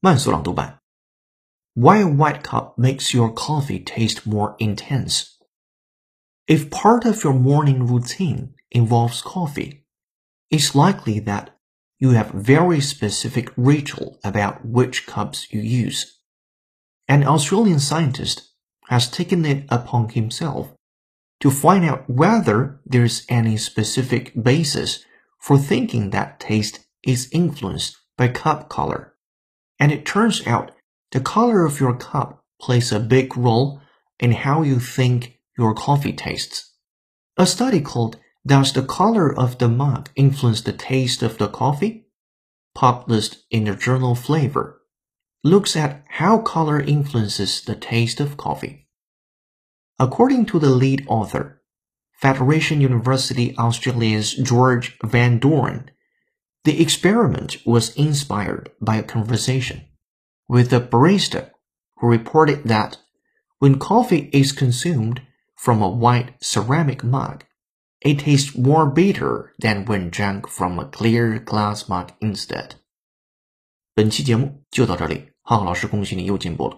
慢速朗读版。Why a white cup makes your coffee taste more intense? If part of your morning routine involves coffee, it's likely that you have very specific ritual about which cups you use. An Australian scientist has taken it upon himself to find out whether there's any specific basis for thinking that taste is influenced by cup color. And it turns out the color of your cup plays a big role in how you think your coffee tastes. A study called Does the Color of the Mug Influence the Taste of the Coffee? published in the journal Flavor, looks at how color influences the taste of coffee. According to the lead author, Federation University Australia's George Van Doorn, the experiment was inspired by a conversation with a barista who reported that when coffee is consumed from a white ceramic mug, it tastes more bitter than when drunk from a clear glass mug instead. 本期节目就到这里，浩浩老师恭喜你又进步了。